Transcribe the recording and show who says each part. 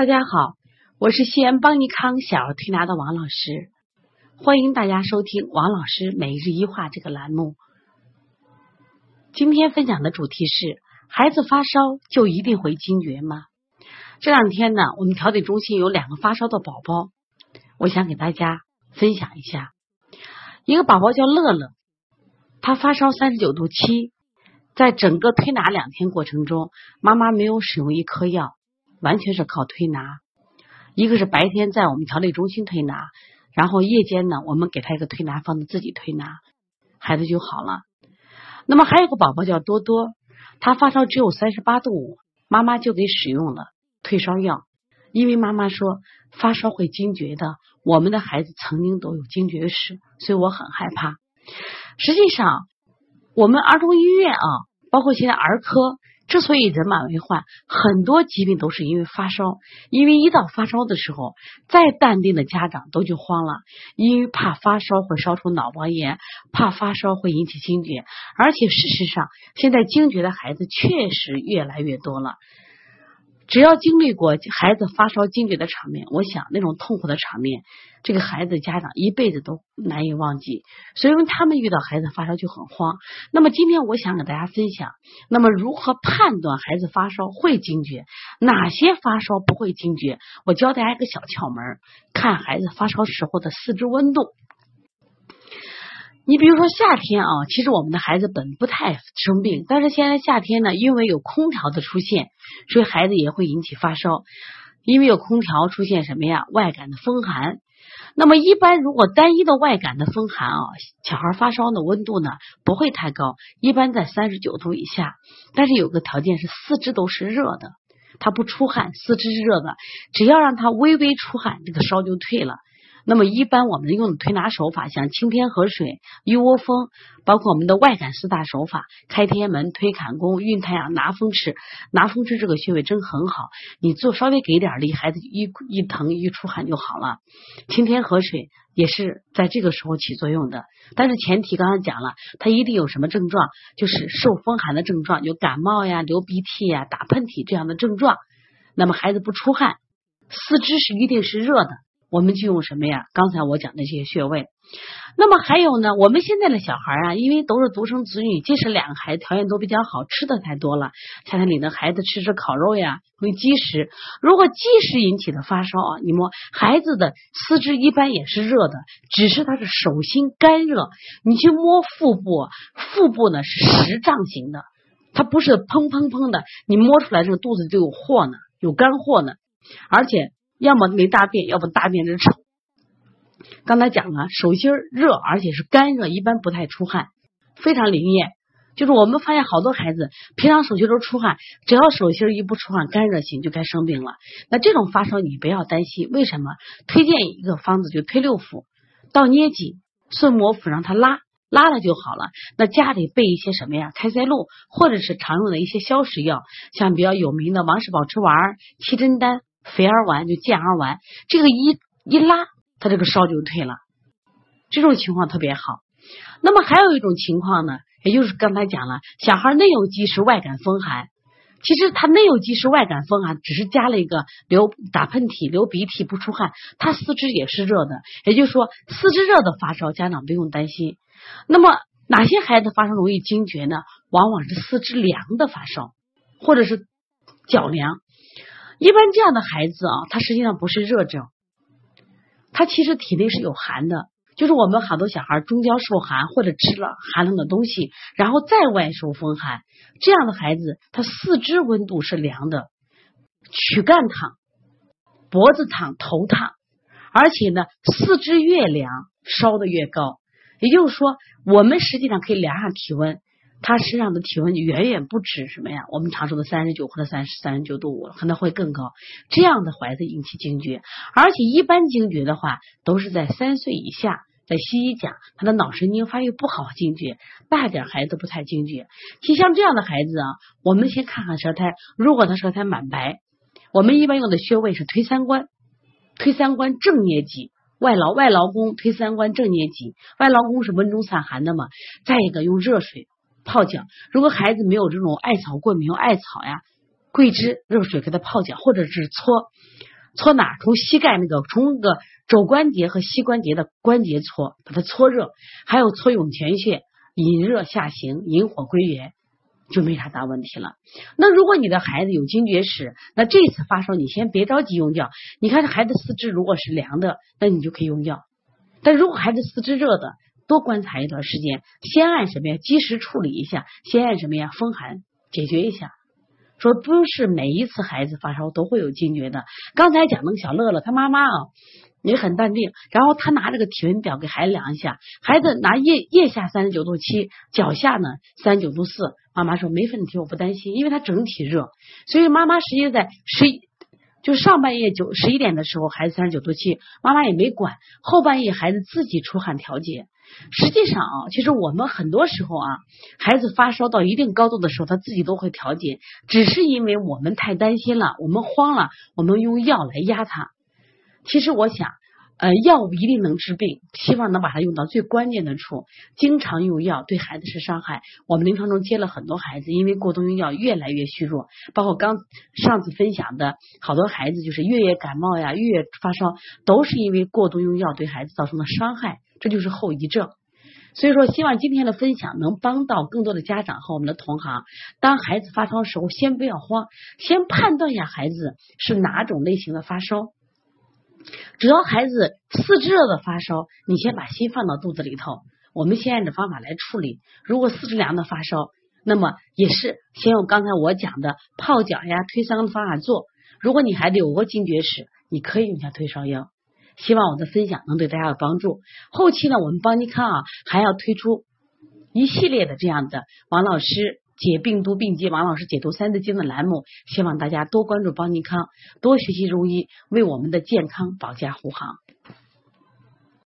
Speaker 1: 大家好，我是西安邦尼康小儿推拿的王老师，欢迎大家收听王老师每日一话这个栏目。今天分享的主题是：孩子发烧就一定会惊厥吗？这两天呢，我们调理中心有两个发烧的宝宝，我想给大家分享一下。一个宝宝叫乐乐，他发烧三十九度七，在整个推拿两天过程中，妈妈没有使用一颗药。完全是靠推拿，一个是白天在我们调理中心推拿，然后夜间呢，我们给他一个推拿方子自己推拿，孩子就好了。那么还有个宝宝叫多多，他发烧只有三十八度五，妈妈就给使用了退烧药，因为妈妈说发烧会惊厥的，我们的孩子曾经都有惊厥史，所以我很害怕。实际上，我们儿童医院啊，包括现在儿科。之所以人满为患，很多疾病都是因为发烧。因为一到发烧的时候，再淡定的家长都就慌了，因为怕发烧会烧出脑膜炎，怕发烧会引起惊厥。而且事实上，现在惊厥的孩子确实越来越多了。只要经历过孩子发烧惊厥的场面，我想那种痛苦的场面，这个孩子家长一辈子都难以忘记。所以他们遇到孩子发烧就很慌。那么今天我想给大家分享，那么如何判断孩子发烧会惊厥，哪些发烧不会惊厥？我教大家一个小窍门，看孩子发烧时候的四肢温度。你比如说夏天啊，其实我们的孩子本不太生病，但是现在夏天呢，因为有空调的出现，所以孩子也会引起发烧。因为有空调出现什么呀？外感的风寒。那么一般如果单一的外感的风寒啊，小孩发烧的温度呢不会太高，一般在三十九度以下。但是有个条件是四肢都是热的，他不出汗，四肢是热的，只要让他微微出汗，这个烧就退了。那么一般我们用的推拿手法，像清天河水、一窝蜂，包括我们的外感四大手法：开天门、推坎宫、运太阳、拿风池。拿风池这个穴位真很好，你做稍微给点力，孩子一一疼一出汗就好了。清天河水也是在这个时候起作用的，但是前提刚才讲了，他一定有什么症状，就是受风寒的症状，有感冒呀、流鼻涕呀、打喷嚏这样的症状。那么孩子不出汗，四肢是一定是热的。我们就用什么呀？刚才我讲的这些穴位。那么还有呢？我们现在的小孩啊，因为都是独生子女，即使两个孩子条件都比较好，吃的太多了，夏天里的孩子吃吃烤肉呀，会积食。如果积食引起的发烧啊，你摸孩子的四肢一般也是热的，只是他的手心干热。你去摸腹部，腹部呢是实胀型的，它不是砰砰砰的，你摸出来这个肚子就有货呢，有干货呢，而且。要么没大便，要不大便就臭。刚才讲了，手心热，而且是干热，一般不太出汗，非常灵验。就是我们发现好多孩子平常手心都出汗，只要手心一不出汗，干热型就该生病了。那这种发烧你不要担心，为什么？推荐一个方子，就推六腑到捏脊顺摩腹，让他拉拉了就好了。那家里备一些什么呀？开塞露，或者是常用的一些消食药，像比较有名的王氏保吃丸、七珍丹。肥儿丸就健儿丸，这个一一拉，他这个烧就退了，这种情况特别好。那么还有一种情况呢，也就是刚才讲了，小孩内有积食，外感风寒。其实他内有积食，外感风寒，只是加了一个流打喷嚏、流鼻涕不出汗，他四肢也是热的。也就是说，四肢热的发烧，家长不用担心。那么哪些孩子发烧容易惊厥呢？往往是四肢凉的发烧，或者是脚凉。一般这样的孩子啊，他实际上不是热症，他其实体内是有寒的。就是我们好多小孩中焦受寒，或者吃了寒冷的东西，然后再外受风寒，这样的孩子他四肢温度是凉的，躯干烫，脖子烫，头烫，而且呢，四肢越凉烧的越高。也就是说，我们实际上可以量下体温。他身上的体温远远不止什么呀？我们常说的三十九或者三十三十九度五，可能会更高。这样的孩子引起惊厥，而且一般惊厥的话，都是在三岁以下。在西医讲，他的脑神经发育不好惊厥，大点孩子不太惊厥。其实像这样的孩子啊，我们先看看舌苔，如果他舌苔满白，我们一般用的穴位是推三关，推三关正捏脊，外劳外劳宫推三关正捏脊，外劳宫是温中散寒的嘛。再一个用热水。泡脚，如果孩子没有这种艾草过敏，用艾草呀、桂枝热水给他泡脚，或者是搓搓哪？从膝盖那个，从那个肘关节和膝关节的关节搓，把它搓热，还有搓涌泉穴，引热下行，引火归元，就没啥大问题了。那如果你的孩子有惊厥史，那这次发烧你先别着急用药。你看这孩子四肢如果是凉的，那你就可以用药。但如果孩子四肢热的，多观察一段时间，先按什么呀？及时处理一下，先按什么呀？风寒解决一下。说不是每一次孩子发烧都会有惊厥的。刚才讲那个小乐乐，他妈妈啊也很淡定，然后他拿这个体温表给孩子量一下，孩子拿腋腋下三十九度七，脚下呢三十九度四，妈妈说没问题，我不担心，因为他整体热，所以妈妈实际在十一就上半夜九十一点的时候，孩子三十九度七，妈妈也没管，后半夜孩子自己出汗调节。实际上啊，其实我们很多时候啊，孩子发烧到一定高度的时候，他自己都会调节，只是因为我们太担心了，我们慌了，我们用药来压他。其实我想，呃，药物一定能治病，希望能把它用到最关键的处。经常用药对孩子是伤害。我们临床中接了很多孩子，因为过度用药越来越虚弱，包括刚上次分享的好多孩子，就是月月感冒呀，月月发烧，都是因为过度用药对孩子造成的伤害。这就是后遗症，所以说希望今天的分享能帮到更多的家长和我们的同行。当孩子发烧的时候，先不要慌，先判断一下孩子是哪种类型的发烧。只要孩子四肢热的发烧，你先把心放到肚子里头，我们先按照方法来处理。如果四肢凉的发烧，那么也是先用刚才我讲的泡脚呀、推伤的方法做。如果你孩子有过惊厥史，你可以用下退烧药。希望我的分享能对大家有帮助。后期呢，我们邦尼康啊还要推出一系列的这样的王老师解病毒病机、王老师解读三字经的栏目。希望大家多关注邦尼康，多学习中医，为我们的健康保驾护航。